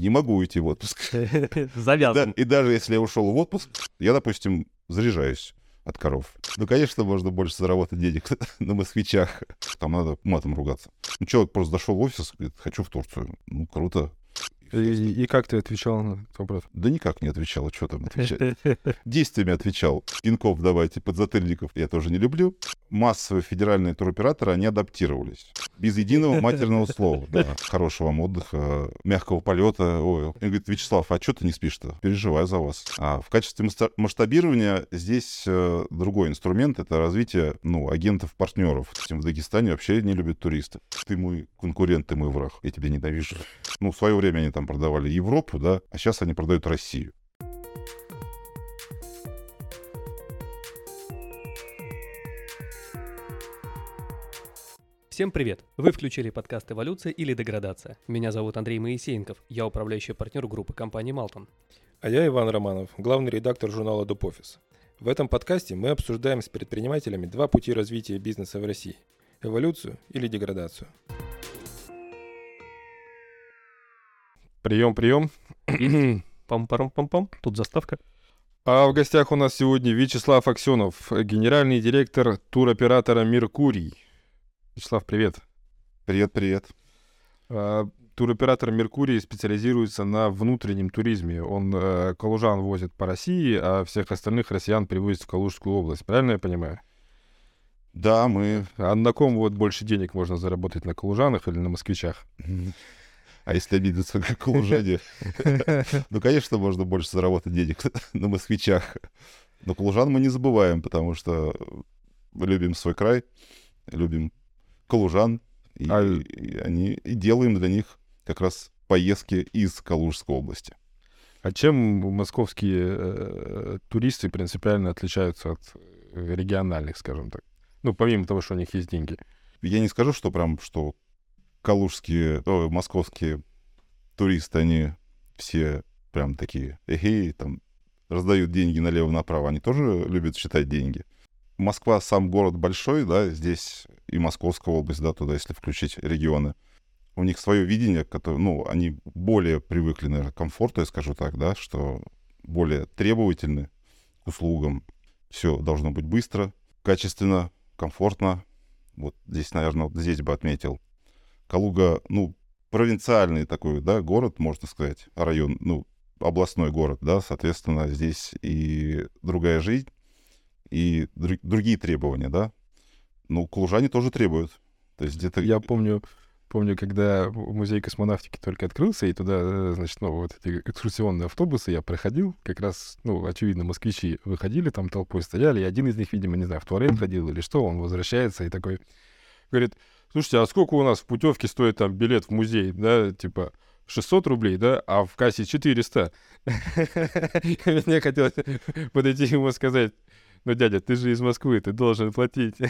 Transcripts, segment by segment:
не могу уйти в отпуск. Да, Завязан. и даже если я ушел в отпуск, я, допустим, заряжаюсь от коров. Ну, конечно, можно больше заработать денег на москвичах. Там надо матом ругаться. Ну, человек просто зашел в офис, говорит, хочу в Турцию. Ну, круто. И, и как ты отвечал на этот вопрос? Да никак не отвечал, что там отвечать. Действиями отвечал. Пинков давайте, подзатыльников я тоже не люблю. Массовые федеральные туроператоры, они адаптировались. Без единого матерного слова. Да. Хорошего вам отдыха, мягкого полета. Ой. Он говорит, Вячеслав, а что ты не спишь-то? Переживаю за вас. А в качестве масштабирования здесь э, другой инструмент. Это развитие ну, агентов-партнеров. В Дагестане вообще не любят туристов. Ты мой конкурент, ты мой враг. Я тебя ненавижу. Ну, в свое время они там продавали Европу, да, а сейчас они продают Россию. Всем привет! Вы включили подкаст «Эволюция или деградация». Меня зовут Андрей Моисеенков, я управляющий партнер группы компании «Малтон». А я Иван Романов, главный редактор журнала Дупофис. В этом подкасте мы обсуждаем с предпринимателями два пути развития бизнеса в России – эволюцию или деградацию. Прием, прием. Пам-парам-пам-пам, тут заставка. А в гостях у нас сегодня Вячеслав Аксенов, генеральный директор туроператора «Меркурий». Вячеслав, привет. Привет, привет. А, Туроператор «Меркурий» специализируется на внутреннем туризме. Он э, калужан возит по России, а всех остальных россиян привозит в Калужскую область. Правильно я понимаю? Да, мы... А на ком вот больше денег можно заработать, на калужанах или на москвичах? А если обидеться как калужане? Ну, конечно, можно больше заработать денег на москвичах. Но калужан мы не забываем, потому что любим свой край, любим калужан, и, А- и они, и делаем для них как раз поездки из Калужской области. А чем московские э, туристы принципиально отличаются от э, региональных, скажем так? Ну, помимо того, что у них есть деньги. Я не скажу, что прям, что калужские, о, московские туристы, они все прям такие, эгей, там, раздают деньги налево-направо. Они тоже любят считать деньги. Москва сам город большой, да, здесь и Московская область, да, туда, если включить регионы. У них свое видение, которое, ну, они более привыкли, наверное, к комфорту, я скажу так, да, что более требовательны к услугам. Все должно быть быстро, качественно, комфортно. Вот здесь, наверное, вот здесь бы отметил. Калуга, ну, провинциальный такой, да, город, можно сказать, район, ну, областной город, да, соответственно, здесь и другая жизнь, и дру- другие требования, да. Ну, калужане тоже требуют. То есть где-то... Я помню, помню, когда музей космонавтики только открылся, и туда, э, значит, ну, вот эти экскурсионные автобусы я проходил, как раз, ну, очевидно, москвичи выходили, там толпой стояли, и один из них, видимо, не знаю, в туалет ходил или что, он возвращается и такой говорит, слушайте, а сколько у нас в путевке стоит там билет в музей, да, типа 600 рублей, да, а в кассе 400. Мне хотелось подойти ему сказать, ну, дядя, ты же из Москвы, ты должен платить.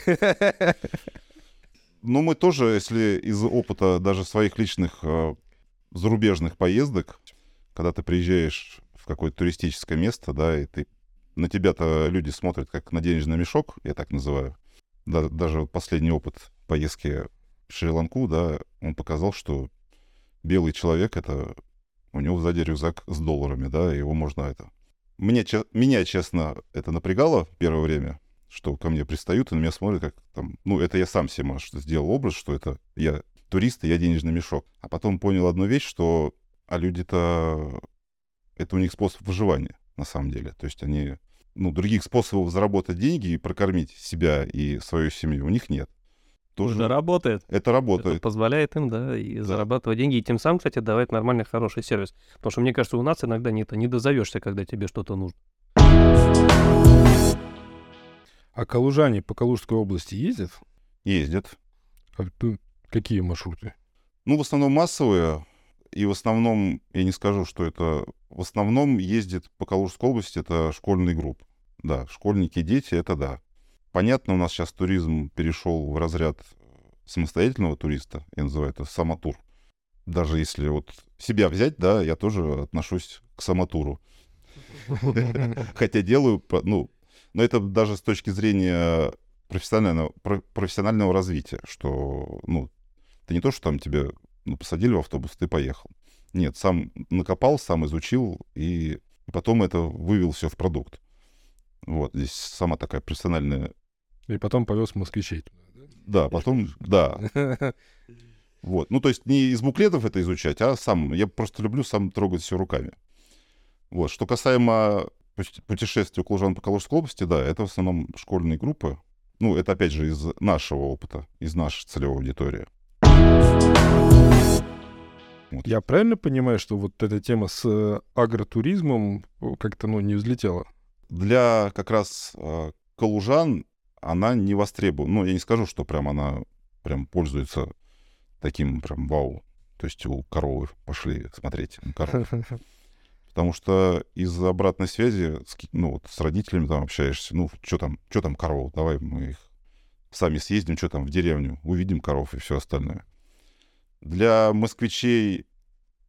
Ну, мы тоже, если из опыта даже своих личных э, зарубежных поездок, когда ты приезжаешь в какое-то туристическое место, да, и ты на тебя-то люди смотрят как на денежный мешок, я так называю. Да, даже вот последний опыт поездки в Шри-Ланку, да, он показал, что белый человек — это у него сзади рюкзак с долларами, да, его можно это... Мне, че- меня, честно, это напрягало первое время, что ко мне пристают и на меня смотрят как там... Ну, это я сам себе, может, сделал образ, что это я турист, и я денежный мешок. А потом понял одну вещь, что а люди-то... Это у них способ выживания, на самом деле. То есть они... Ну, других способов заработать деньги и прокормить себя и свою семью у них нет. Тоже Уже работает. это Это работает. позволяет им, да, и зарабатывать деньги, и тем самым, кстати, давать нормальный, хороший сервис. Потому что, мне кажется, у нас иногда не, не дозовешься, когда тебе что-то нужно. А калужане по Калужской области ездят? Ездят. А, ну, какие маршруты? Ну, в основном массовые, и в основном, я не скажу, что это... В основном ездит по Калужской области, это школьные группы. Да, школьники, дети, это да. Понятно, у нас сейчас туризм перешел в разряд самостоятельного туриста, я называю это самотур. Даже если вот себя взять, да, я тоже отношусь к самотуру. Хотя делаю, ну, но это даже с точки зрения профессионального, про- профессионального развития, что, ну, это не то, что там тебе ну, посадили в автобус, ты поехал. Нет, сам накопал, сам изучил, и потом это вывел все в продукт. Вот, здесь сама такая персональная... И потом повез москвичей. Да, потом, да. Вот, ну, то есть не из буклетов это изучать, а сам. Я просто люблю сам трогать все руками. Вот, что касаемо путешествия Клужан по Калужской области, да, это в основном школьные группы. Ну, это опять же из нашего опыта, из нашей целевой аудитории. Вот. Я правильно понимаю, что вот эта тема с э, агротуризмом как-то ну, не взлетела? Для как раз э, калужан она не востребована. Ну, я не скажу, что прям она прям пользуется таким прям вау. То есть у коровы пошли смотреть корову. Потому что из обратной связи, ну, вот с родителями там общаешься, ну, что там, что там коров, давай мы их сами съездим, что там в деревню, увидим коров и все остальное. Для москвичей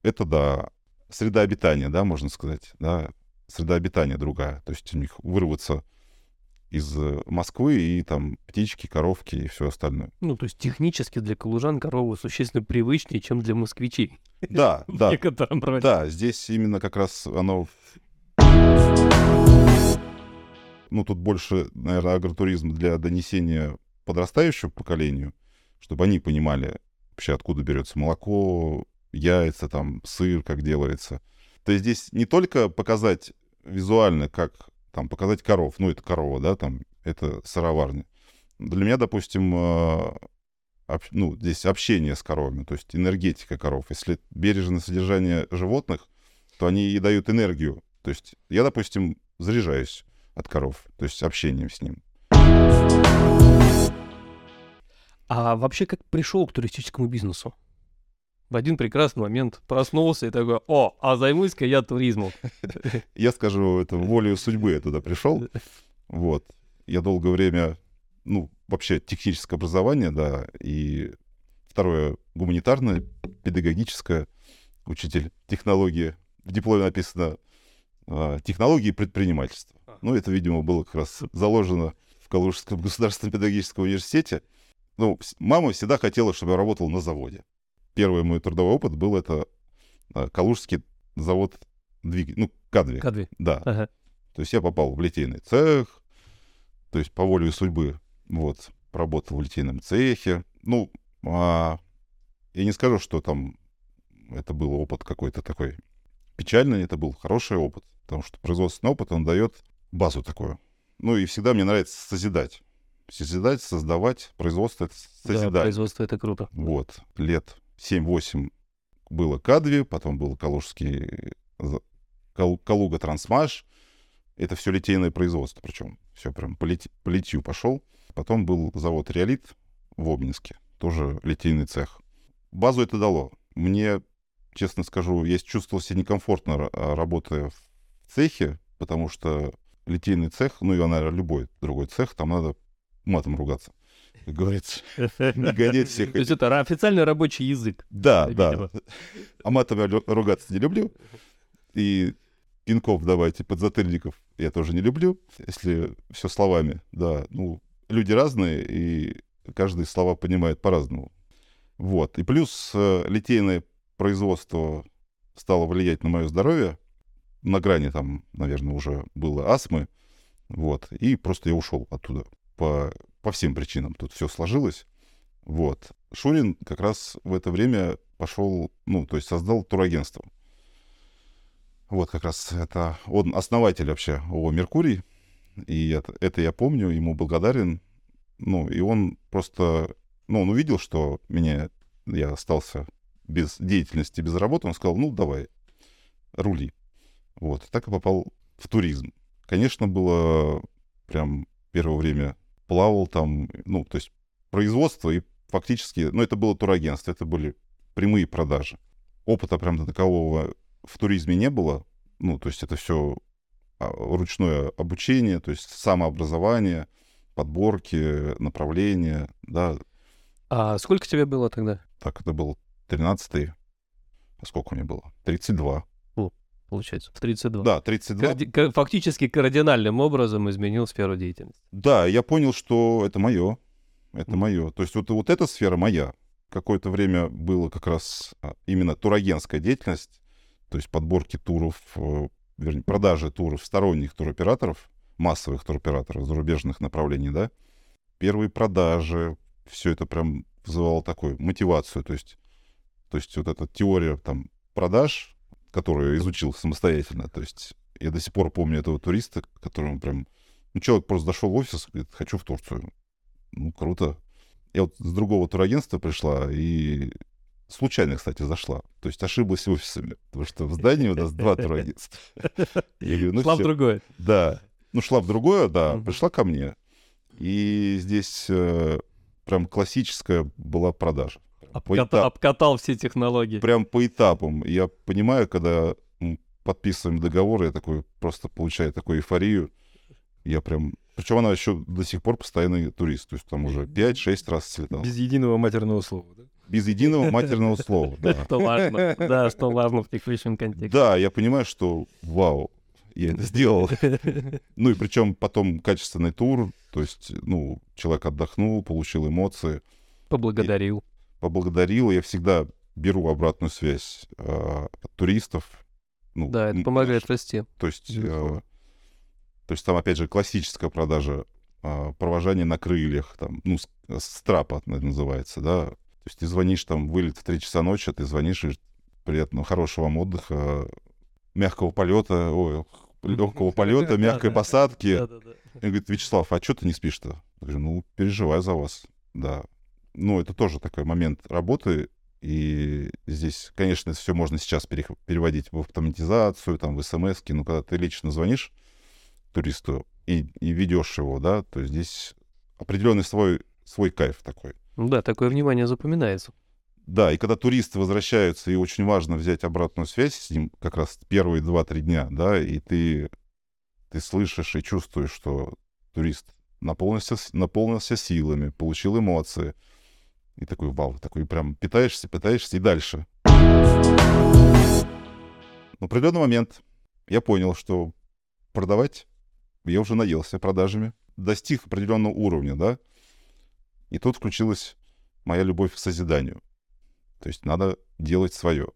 это, да, среда обитания, да, можно сказать, да, среда обитания другая. То есть у них вырваться из Москвы и там птички, коровки и все остальное. Ну, то есть технически для калужан коровы существенно привычнее, чем для москвичей. Да, да. Да, здесь именно как раз оно... Ну, тут больше, наверное, агротуризм для донесения подрастающему поколению, чтобы они понимали вообще, откуда берется молоко, яйца, там, сыр, как делается. То есть здесь не только показать визуально, как там показать коров, ну, это корова, да, там, это сыроварня. Для меня, допустим, э, об, ну, здесь общение с коровами, то есть энергетика коров. Если бережное содержание животных, то они и дают энергию. То есть я, допустим, заряжаюсь от коров, то есть общением с ним. А вообще как пришел к туристическому бизнесу? В один прекрасный момент проснулся и такой, о, а займусь-ка я туризмом. Я скажу, это волею судьбы я туда пришел. Вот. Я долгое время, ну, вообще техническое образование, да, и второе гуманитарное, педагогическое, учитель технологии. В дипломе написано а, технологии предпринимательства. Ну, это, видимо, было как раз заложено в Калужском государственном педагогическом университете. Ну, мама всегда хотела, чтобы я работал на заводе. Первый мой трудовой опыт был это а, Калужский завод двигателей, ну, Кадви. Кадви. Да. Ага. То есть я попал в литейный цех, то есть по воле судьбы, вот, работал в литейном цехе. Ну, а, я не скажу, что там это был опыт какой-то такой печальный, это был хороший опыт, потому что производственный опыт, он дает базу такую. Ну и всегда мне нравится созидать созидать, создавать. Производство — это созидать. Да, производство — это круто. Вот. Лет 7-8 было Кадви, потом был Калужский Кал, Калуга Трансмаш. Это все литейное производство, причем все прям по, лит, по литью пошел. Потом был завод Реолит в Обнинске, тоже литейный цех. Базу это дало. Мне, честно скажу, я чувствовал себя некомфортно, работая в цехе, потому что литейный цех, ну и, наверное, любой другой цех, там надо матом ругаться. Как говорится, не гонять всех. То есть это официальный рабочий язык. Да, да. А матом я ругаться не люблю. И пинков давайте, подзатыльников я тоже не люблю, если все словами. Да, ну, люди разные, и каждый слова понимает по-разному. Вот. И плюс э, литейное производство стало влиять на мое здоровье. На грани там, наверное, уже было астмы. Вот. И просто я ушел оттуда по, по всем причинам тут все сложилось. Вот. Шурин как раз в это время пошел, ну, то есть создал турагентство. Вот как раз это он основатель вообще ООО «Меркурий». И это, это я помню, ему благодарен. Ну, и он просто, ну, он увидел, что меня, я остался без деятельности, без работы. Он сказал, ну, давай, рули. Вот, так и попал в туризм. Конечно, было прям первое время плавал там, ну, то есть производство и фактически, ну, это было турагентство, это были прямые продажи. Опыта прям такового в туризме не было, ну, то есть это все а, ручное обучение, то есть самообразование, подборки, направления, да. А сколько тебе было тогда? Так, это был 13-й. А сколько мне было? 32 получается, в 32. Да, 32. Карди- фактически кардинальным образом изменил сферу деятельности. Да, я понял, что это мое. Это mm. мое. То есть вот, вот эта сфера моя. Какое-то время было как раз а, именно турагентская деятельность. то есть подборки туров, э, вернее, продажи туров сторонних туроператоров, массовых туроператоров зарубежных направлений, да, первые продажи, все это прям вызывало такую мотивацию, то есть, то есть вот эта теория там продаж, которую изучил самостоятельно, то есть я до сих пор помню этого туриста, которому прям, ну, человек просто зашел в офис, говорит, хочу в Турцию. Ну, круто. Я вот с другого турагентства пришла и случайно, кстати, зашла. То есть ошиблась офисами, потому что в здании у нас два турагентства. Я говорю, ну Шла в другое. Да. Ну, шла в другое, да, пришла ко мне. И здесь э, прям классическая была продажа. Обката- Обкатал все технологии. Прям по этапам. Я понимаю, когда подписываем договор, я такой просто получаю такую эйфорию. Я прям... Причем она еще до сих пор постоянный турист. То есть там уже 5-6 раз слетал. Без единого матерного слова, да? Без единого матерного слова, да. Что важно. Да, что важно в текущем контексте. Да, я понимаю, что вау, я это сделал. Ну и причем потом качественный тур, то есть, ну, человек отдохнул, получил эмоции. Поблагодарил. Поблагодарил. Я всегда беру обратную связь э, от туристов. Ну, да, это помогает расти. То есть, э, то есть там, опять же, классическая продажа э, провожание на крыльях, там, ну, страпа называется, да. То есть ты звонишь, там, вылет в 3 часа ночи, а ты звонишь, и приятного, хорошего вам отдыха, мягкого полета, ой, легкого полета, мягкой посадки. И говорит, Вячеслав, а что ты не спишь-то? Я говорю, ну, переживаю за вас, да. Ну, это тоже такой момент работы, и здесь, конечно, все можно сейчас переводить в автоматизацию, там, в смс но когда ты лично звонишь туристу и, и ведешь его, да, то здесь определенный свой, свой кайф такой. Да, такое внимание запоминается. Да, и когда туристы возвращаются, и очень важно взять обратную связь с ним как раз первые два-три дня, да, и ты, ты слышишь и чувствуешь, что турист наполнился, наполнился силами, получил эмоции. И такой, вау, такой прям питаешься, питаешься и дальше. В определенный момент я понял, что продавать я уже наелся продажами, достиг определенного уровня, да, и тут включилась моя любовь к созиданию. То есть надо делать свое,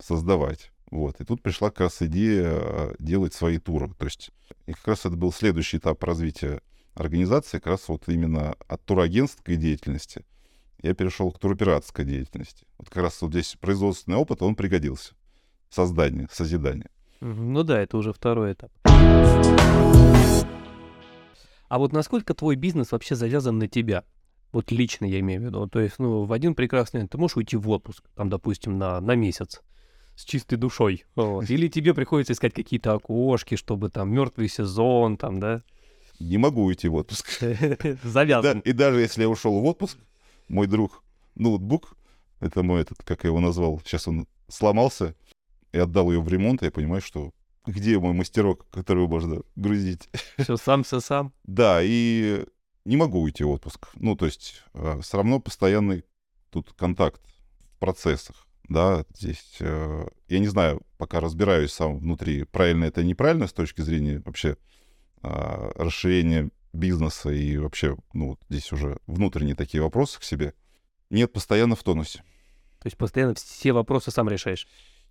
создавать. Вот. И тут пришла как раз идея а, делать свои туры. То есть и как раз это был следующий этап развития организации, как раз вот именно от турагентской деятельности я перешел к туроператорской деятельности. Вот как раз вот здесь производственный опыт, он пригодился. Создание, созидание. Ну да, это уже второй этап. А вот насколько твой бизнес вообще завязан на тебя? Вот лично я имею в виду. То есть, ну, в один прекрасный день ты можешь уйти в отпуск, там, допустим, на, на месяц с чистой душой. Вот. Или тебе приходится искать какие-то окошки, чтобы там мертвый сезон, там, да? Не могу уйти в отпуск. Завязан. и даже если я ушел в отпуск, мой друг ноутбук, это мой этот, как я его назвал, сейчас он сломался, и отдал ее в ремонт, и я понимаю, что где мой мастерок, которого можно грузить? Все сам, все сам. Да, и не могу уйти в отпуск. Ну, то есть э, все равно постоянный тут контакт в процессах. Да, здесь э, я не знаю, пока разбираюсь сам внутри, правильно это неправильно с точки зрения вообще э, расширения бизнеса и вообще, ну, вот здесь уже внутренние такие вопросы к себе. Нет, постоянно в тонусе. То есть постоянно все вопросы сам решаешь?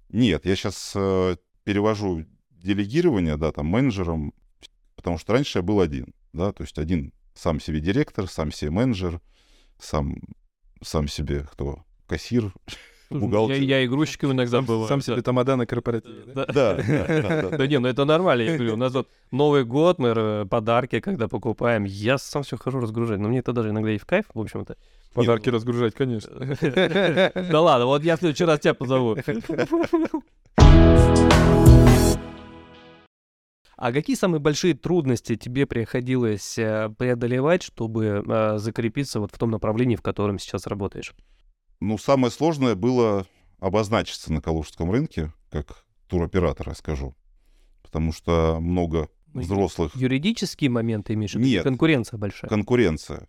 Нет, я сейчас э, перевожу делегирование, да, там, менеджером, потому что раньше я был один, да, то есть один сам себе директор, сам себе менеджер, сам, сам себе кто? Кассир, бухгалтер. Я, я игрушечком иногда был. Сам себе тамада на корпоративе, да? Да, да. не, ну это нормально, я говорю, у нас вот Новый год, мы подарки, когда покупаем, я сам все хожу разгружать, но мне это даже иногда и в кайф, в общем-то. Подарки разгружать, конечно. Да ладно, вот я в следующий раз тебя позову. А какие самые большие трудности тебе приходилось э, преодолевать, чтобы э, закрепиться вот в том направлении, в котором сейчас работаешь? Ну, самое сложное было обозначиться на калужском рынке, как туроператор, я скажу. Потому что много ну, взрослых... Юридические моменты имеешь? Нет. Конкуренция большая? Конкуренция.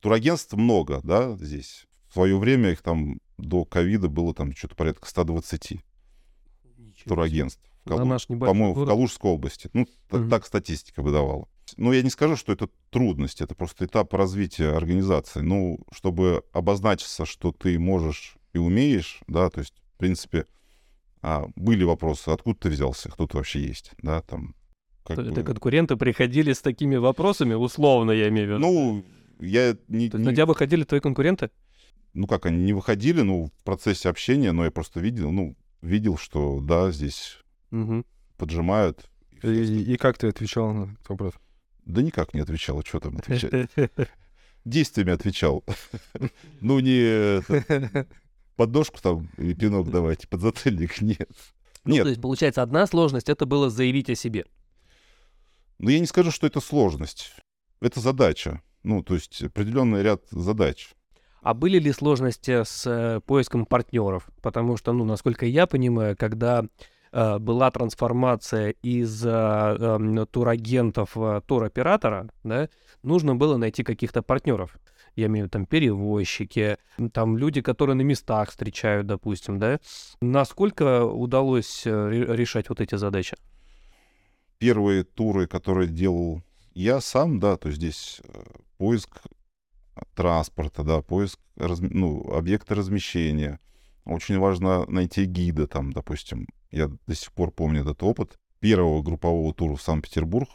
Турагентств много, да, здесь. В свое время их там до ковида было там что-то порядка 120 турагентств. Калу... По-моему, в Калужской области. Ну, угу. так статистика выдавала. Ну, я не скажу, что это трудность, это просто этап развития организации. Ну, чтобы обозначиться, что ты можешь и умеешь, да, то есть, в принципе, А, были вопросы, откуда ты взялся, кто ты вообще есть, да, там. Как это бы... конкуренты приходили с такими вопросами, условно, я имею в виду. Ну, я не... То есть не... на тебя выходили твои конкуренты? Ну как, они не выходили, ну, в процессе общения, но я просто видел, ну, видел, что да, здесь угу. поджимают. И, и, и как ты отвечал на этот вопрос? Да никак не отвечал, что там отвечать. Действиями отвечал. Ну, не подножку там и пинок давайте, подзатыльник, нет. Ну, нет. то есть, получается, одна сложность — это было заявить о себе. Ну, я не скажу, что это сложность. Это задача. Ну, то есть определенный ряд задач. А были ли сложности с э, поиском партнеров? Потому что, ну, насколько я понимаю, когда была трансформация из э, э, турагентов в туроператора, да, нужно было найти каких-то партнеров. Я имею в виду там перевозчики, там люди, которые на местах встречают, допустим, да. Насколько удалось э, решать вот эти задачи? Первые туры, которые делал я сам, да, то есть здесь э, поиск транспорта, да, поиск ну, объекта размещения. Очень важно найти гида там, допустим. Я до сих пор помню этот опыт. Первого группового тура в Санкт-Петербург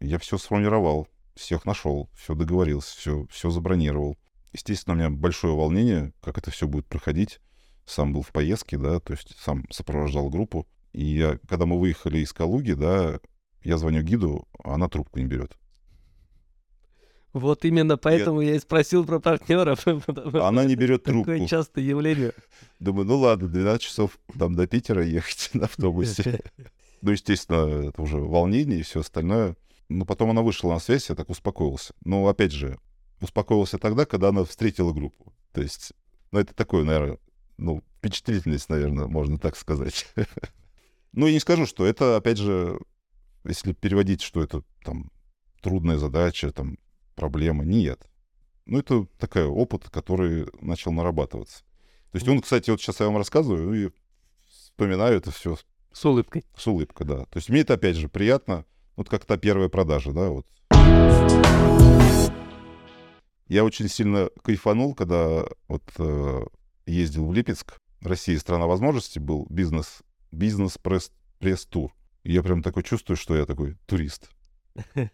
я все сформировал, всех нашел, все договорился, все, все забронировал. Естественно, у меня большое волнение, как это все будет проходить. Сам был в поездке, да, то есть сам сопровождал группу. И я, когда мы выехали из Калуги, да, я звоню гиду, а она трубку не берет. Вот именно поэтому я, я и спросил про партнеров. Она не берет трубку. Такое частое явление. Думаю, ну ладно, 12 часов там до Питера ехать на автобусе. Ну, естественно, это уже волнение и все остальное. Но потом она вышла на связь, я так успокоился. Но, опять же, успокоился тогда, когда она встретила группу. То есть, ну, это такое, наверное, ну, впечатлительность, наверное, можно так сказать. Ну, я не скажу, что это, опять же, если переводить, что это там трудная задача, там проблема. Нет. Ну, это такой опыт, который начал нарабатываться. То есть он, кстати, вот сейчас я вам рассказываю и вспоминаю это все. С улыбкой. С улыбкой, да. То есть мне это, опять же, приятно. Вот как та первая продажа, да, вот. Я очень сильно кайфанул, когда вот э, ездил в Липецк. Россия страна возможностей был бизнес, бизнес-пресс-тур. я прям такой чувствую, что я такой турист.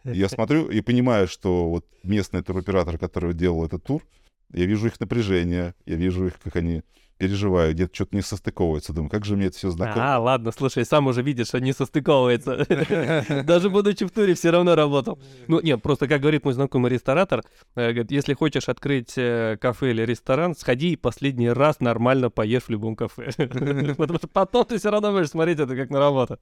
Я смотрю и понимаю, что вот местный туроператор, который делал этот тур, я вижу их напряжение, я вижу их, как они переживаю, где-то что-то не состыковывается. Думаю, как же мне это все знакомо. А, ладно, слушай, сам уже видишь, что не состыковывается. Даже будучи в туре, все равно работал. Ну, нет, просто, как говорит мой знакомый ресторатор, э, говорит, если хочешь открыть э, кафе или ресторан, сходи и последний раз нормально поешь в любом кафе. Потому что потом ты все равно будешь смотреть это как на работу.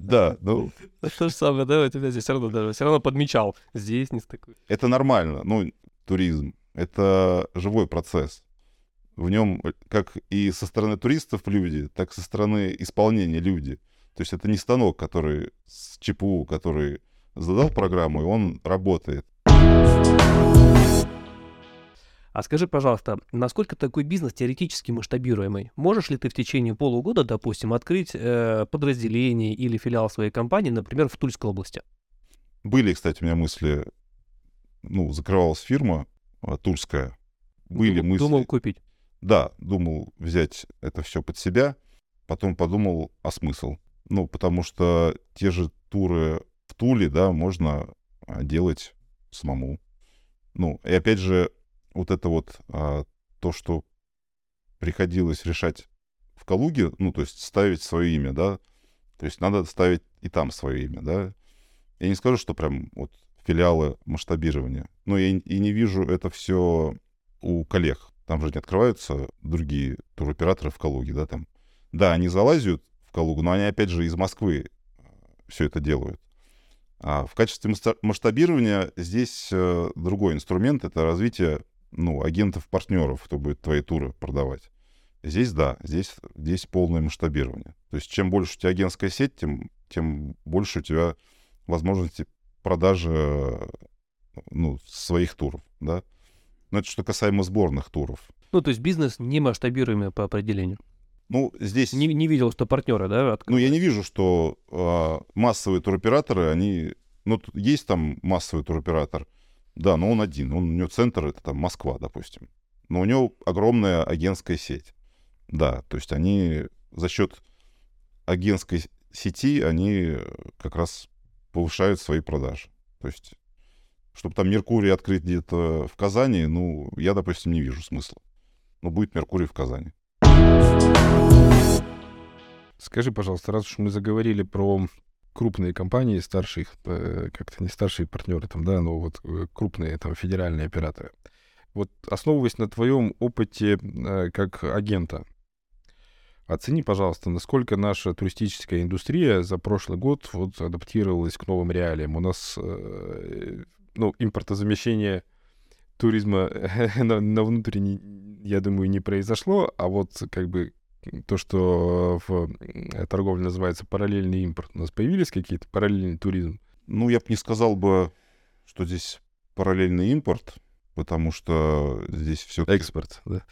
Да, ну... То же самое, да, у тебя здесь все равно даже, все равно подмечал. Здесь не стыкует. Это нормально, ну, туризм. Это живой процесс в нем э, как и со стороны туристов люди, так и со стороны исполнения люди. То есть это не станок, который с ЧПУ, который задал программу, и он работает. А скажи, пожалуйста, насколько такой бизнес теоретически масштабируемый? Можешь ли ты в течение полугода, допустим, открыть э, подразделение или филиал своей компании, например, в Тульской области? Были, кстати, у меня мысли, ну, закрывалась фирма тульская. Были думал, мысли. Думал купить. Да, думал взять это все под себя, потом подумал, а смысл? Ну, потому что те же туры в Туле, да, можно а, делать самому. Ну, и опять же, вот это вот а, то, что приходилось решать в Калуге, ну, то есть ставить свое имя, да, то есть надо ставить и там свое имя, да. Я не скажу, что прям вот филиалы масштабирования, но я и не вижу это все у коллег. Там же не открываются другие туроператоры в Калуге, да, там. Да, они залазят в Калугу, но они, опять же, из Москвы э, все это делают. А в качестве масштабирования здесь э, другой инструмент — это развитие ну, агентов-партнеров, кто будет твои туры продавать. Здесь да, здесь, здесь полное масштабирование. То есть чем больше у тебя агентская сеть, тем, тем больше у тебя возможности продажи ну, своих туров, да. Но это что касаемо сборных туров. Ну, то есть бизнес не масштабируемый по определению. Ну, здесь... Не, не видел, что партнеры, да? Открыты? Ну, я не вижу, что а, массовые туроператоры, они... Ну, есть там массовый туроператор, да, но он один. Он, у него центр, это там Москва, допустим. Но у него огромная агентская сеть. Да, то есть они за счет агентской сети, они как раз повышают свои продажи. То есть, чтобы там Меркурий открыть где-то в Казани, ну, я, допустим, не вижу смысла. Но будет Меркурий в Казани. Скажи, пожалуйста, раз уж мы заговорили про крупные компании, старшие, э, как-то не старшие партнеры, там, да, но вот э, крупные там федеральные операторы. Вот основываясь на твоем опыте э, как агента, оцени, пожалуйста, насколько наша туристическая индустрия за прошлый год вот адаптировалась к новым реалиям. У нас, ну, импортозамещение туризма на, на внутренний, я думаю, не произошло, а вот как бы то, что в торговле называется параллельный импорт. У нас появились какие-то параллельный туризм? Ну, я бы не сказал бы, что здесь параллельный импорт, потому что здесь все Экспорт, да?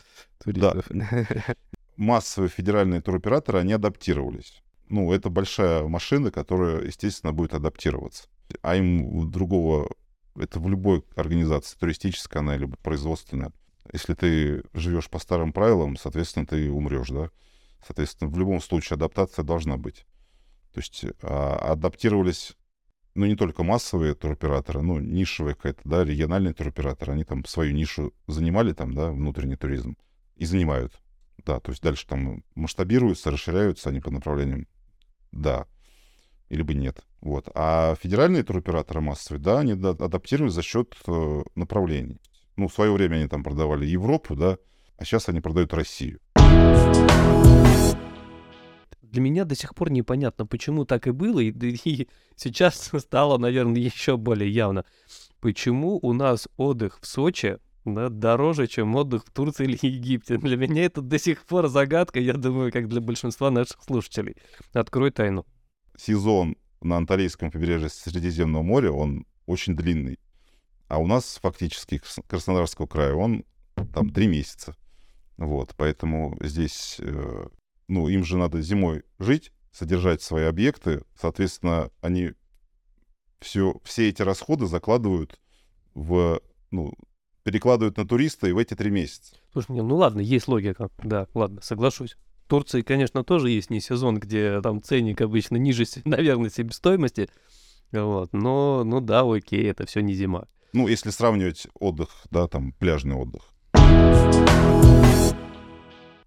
Туристов. Да. Массовые федеральные туроператоры, они адаптировались. Ну, это большая машина, которая, естественно, будет адаптироваться. А им другого... Это в любой организации, туристическая она или производственная. Если ты живешь по старым правилам, соответственно, ты умрешь, да? Соответственно, в любом случае адаптация должна быть. То есть а, адаптировались, ну, не только массовые туроператоры, ну, нишевые какая-то, да, региональные туроператоры, они там свою нишу занимали, там, да, внутренний туризм, и занимают. Да, то есть дальше там масштабируются, расширяются они по направлениям. Да. Или бы нет. Вот. А федеральные туроператоры массовые, да, они адаптировались за счет э, направлений. Ну, в свое время они там продавали Европу, да, а сейчас они продают Россию. Для меня до сих пор непонятно, почему так и было, и, и сейчас стало, наверное, еще более явно. Почему у нас отдых в Сочи да, дороже, чем отдых в Турции или Египте. Для меня это до сих пор загадка, я думаю, как для большинства наших слушателей. Открой тайну. Сезон на Анталийском побережье Средиземного моря, он очень длинный. А у нас фактически Краснодарского края он там три месяца. Вот, поэтому здесь, э, ну, им же надо зимой жить, содержать свои объекты, соответственно, они все, все эти расходы закладывают в, ну, перекладывают на туриста и в эти три месяца. Слушай, ну ладно, есть логика, да, ладно, соглашусь. В Турции, конечно, тоже есть не сезон, где там ценник обычно ниже, наверное, себестоимости, вот, но, ну да, окей, это все не зима. Ну, если сравнивать отдых, да, там, пляжный отдых.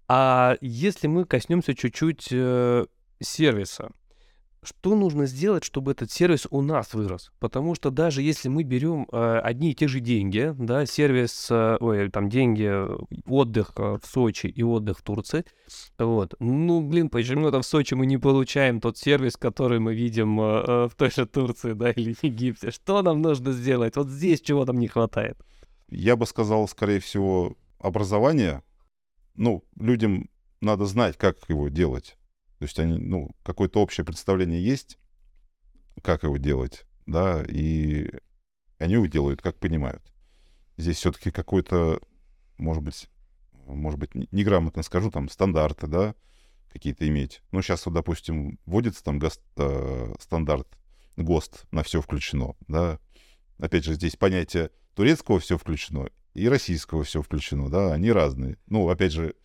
А если мы коснемся чуть-чуть э, сервиса, что нужно сделать, чтобы этот сервис у нас вырос? Потому что даже если мы берем э, одни и те же деньги, да, сервис, э, ой, там деньги, отдых э, в Сочи и отдых в Турции, вот, ну, блин, почему-то в Сочи мы не получаем тот сервис, который мы видим э, э в той же Турции, да, или Египте. Что нам нужно сделать? Вот здесь чего нам не хватает? Я бы сказал, скорее всего, образование. Ну, людям надо знать, как его делать. То есть они, ну, какое-то общее представление есть, как его делать, да, и они его делают, как понимают. Здесь все-таки какой-то, может быть, может быть, неграмотно скажу, там, стандарты, да, какие-то иметь. Ну, сейчас, вот, допустим, вводится там ГОСТ, э, стандарт ГОСТ на все включено, да. Опять же, здесь понятие турецкого все включено и российского все включено, да, они разные. Ну, опять же,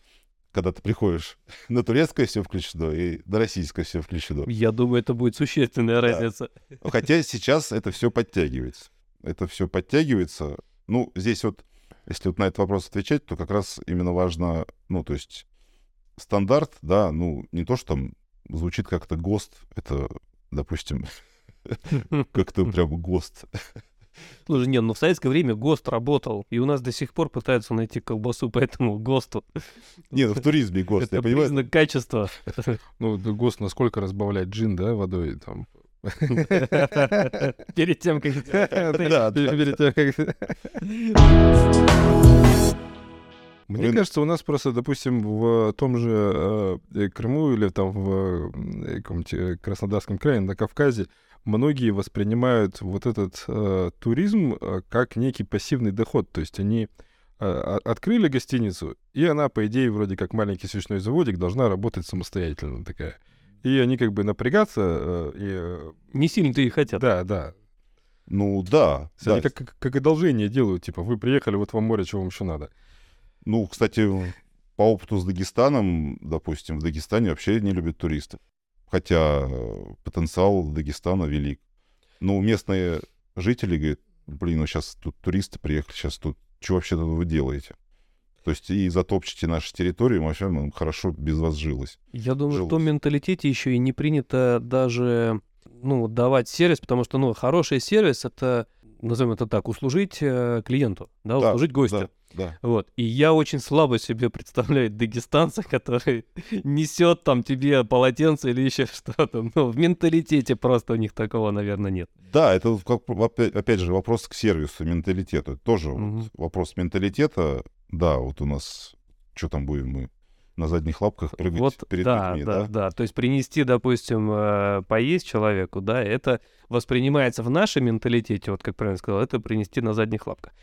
когда ты приходишь на турецкое все включено и на российское все включено. Я думаю, это будет существенная да. разница. Ну, хотя сейчас это все подтягивается. Это все подтягивается. Ну, здесь вот, если вот на этот вопрос отвечать, то как раз именно важно, ну, то есть стандарт, да, ну, не то, что там звучит как-то ГОСТ, это, допустим, как-то прям ГОСТ. Слушай, нет, ну в советское время ГОСТ работал, и у нас до сих пор пытаются найти колбасу по этому ГОСТу. Не, ну в туризме ГОСТ, Это я понимаю. признак качества. Ну, ГОСТ насколько разбавлять джин, да, водой там? Перед тем, как... Да, перед тем, как... Мне Рын... кажется, у нас просто, допустим, в том же э, Крыму или там в э, каком-нибудь Краснодарском крае, на Кавказе, многие воспринимают вот этот э, туризм э, как некий пассивный доход. То есть они э, открыли гостиницу, и она, по идее, вроде как маленький свечной заводик, должна работать самостоятельно такая. И они как бы напрягаться э, и... Э, Не сильно-то и хотят. Да, да. Ну да. Они да. Как, как, как одолжение делают, типа, вы приехали, вот вам море, чего вам еще надо. Ну, кстати, по опыту с Дагестаном, допустим, в Дагестане вообще не любят туристов. Хотя э, потенциал Дагестана велик. Но местные жители говорят, блин, ну сейчас тут туристы приехали, сейчас тут, что вообще тут вы делаете? То есть и затопчите нашу территорию, вообще нам хорошо без вас жилось. Я думаю, Жилось. в том менталитете еще и не принято даже ну, давать сервис, потому что, ну, хороший сервис — это, назовем это так, услужить э, клиенту, да, Да, услужить гостю. Да, Вот. И я очень слабо себе представляю дагестанца, который несет там тебе полотенце или еще что-то. Ну, в менталитете просто у них такого, наверное, нет. Да, это вот опять, опять же вопрос к сервису, менталитету. Тоже вот Мгм. вопрос менталитета. Да, вот у нас, что там будем мы на задних лапках прыгать вот, перед да, людьми, да, да? да. То есть принести, допустим, э, поесть человеку, да, это воспринимается в нашем менталитете, вот как правильно сказал, это принести на задних лапках.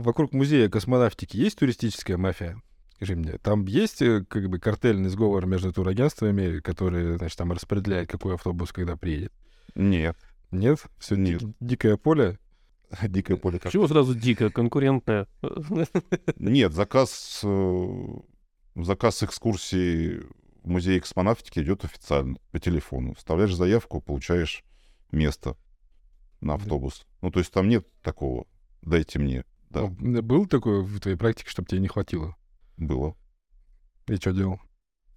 Вокруг музея космонавтики есть туристическая мафия? Скажи мне, там есть э, как бы картельный сговор между турагентствами, которые, значит, там распределяют, какой автобус когда приедет? Нет. Нет? Все Нет. дикое поле? Дикое поле как. Чего сразу дико, конкурентное? Нет, заказ, э, заказ экскурсии в музей космонавтики идет официально по телефону. Вставляешь заявку, получаешь место на автобус. Ну, то есть там нет такого. Дайте мне. Да, Ну, Был такой в твоей практике, чтобы тебе не хватило? было. И что делал?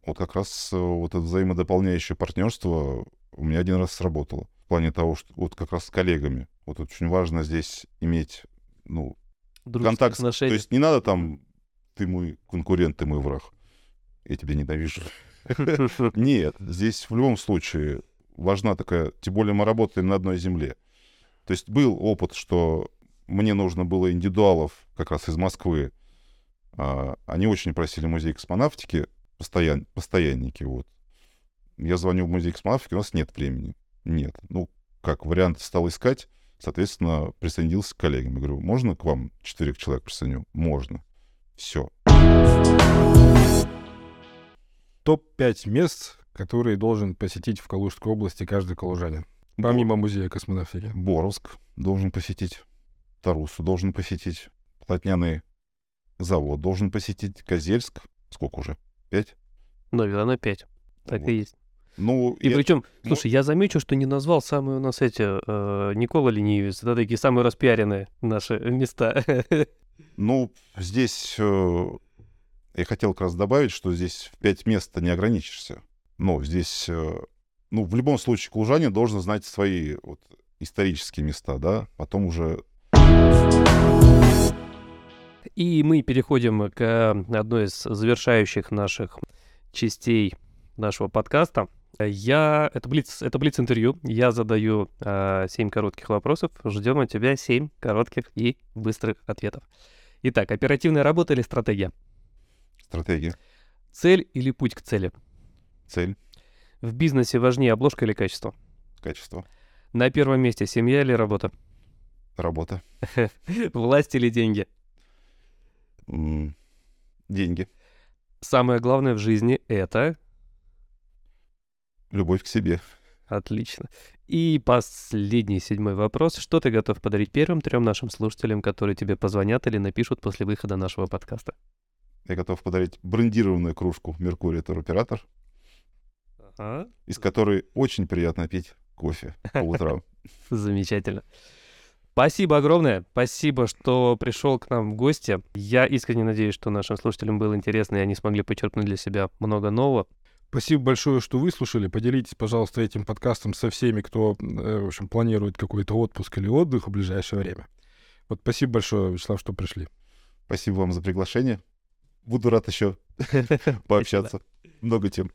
Вот как раз э, вот это взаимодополняющее партнерство у меня один раз сработало. В плане того, что вот как раз с коллегами. Вот очень важно здесь иметь, ну, Дружеские контакт. с- То отношения. есть не надо там ты мой конкурент, ты мой враг. Я тебя ненавижу. Нет, здесь в любом случае важна такая, тем более мы работаем на одной земле. То есть был опыт, что мне нужно было индивидуалов как раз из Москвы. А, Они очень просили музей космонавтики, постоян, постоянники, вот. Я звоню в музей космонавтики, у нас нет времени. Нет. Ну, как вариант стал искать, соответственно, присоединился к коллегам. Я говорю, можно к вам четырех человек присоединю? Можно. Все. Топ-5 мест, которые должен посетить в Калужской области каждый калужанин. Помимо музея космонавтики. Боровск должен посетить, Тарусу должен посетить, Плотняный завод должен посетить, Козельск. Сколько уже? Пять? Наверное, пять. Так Вот. и есть. Ну, И я- причем, ну- слушай, я замечу, что не назвал самые у нас эти э, Никола Ленивец, да, такие самые распиаренные наши места. ну, здесь э, я хотел как раз добавить, что здесь в пять мест не ограничишься. Но здесь, э, ну, в любом случае, калужанин должен знать свои вот, исторические места, да, потом уже И мы переходим к одной из завершающих наших частей нашего подкаста. Я... Это блиц, это блиц-интервью. Я задаю э, семь коротких вопросов. Ждем от тебя семь коротких и быстрых ответов. Итак, оперативная работа или стратегия? стратегия, Цель или путь к цели? цель, В бизнесе важнее обложка или качество? качество, На первом месте семья или работа? Работа, Власть или деньги? деньги, Самое главное в жизни — это... любовь к себе. Отлично. И последний, седьмой вопрос. Что ты готов подарить первым трем нашим слушателям, которые тебе позвонят или напишут после выхода нашего подкаста? Я готов подарить брендированную кружку Меркурий Туроператор, Ага. из которой очень приятно пить кофе по утрам. Замечательно. Спасибо огромное. Спасибо, что пришел к нам в гости. Я искренне надеюсь, что нашим слушателям было интересно, и они смогли почерпнуть для себя много нового. Спасибо большое, что выслушали. Поделитесь, пожалуйста, этим подкастом со всеми, кто, э, в общем, планирует какой-то отпуск или отдых в ближайшее время. Вот спасибо большое, Вячеслав, что пришли. Спасибо вам за приглашение. Буду рад еще пообщаться. Много тем.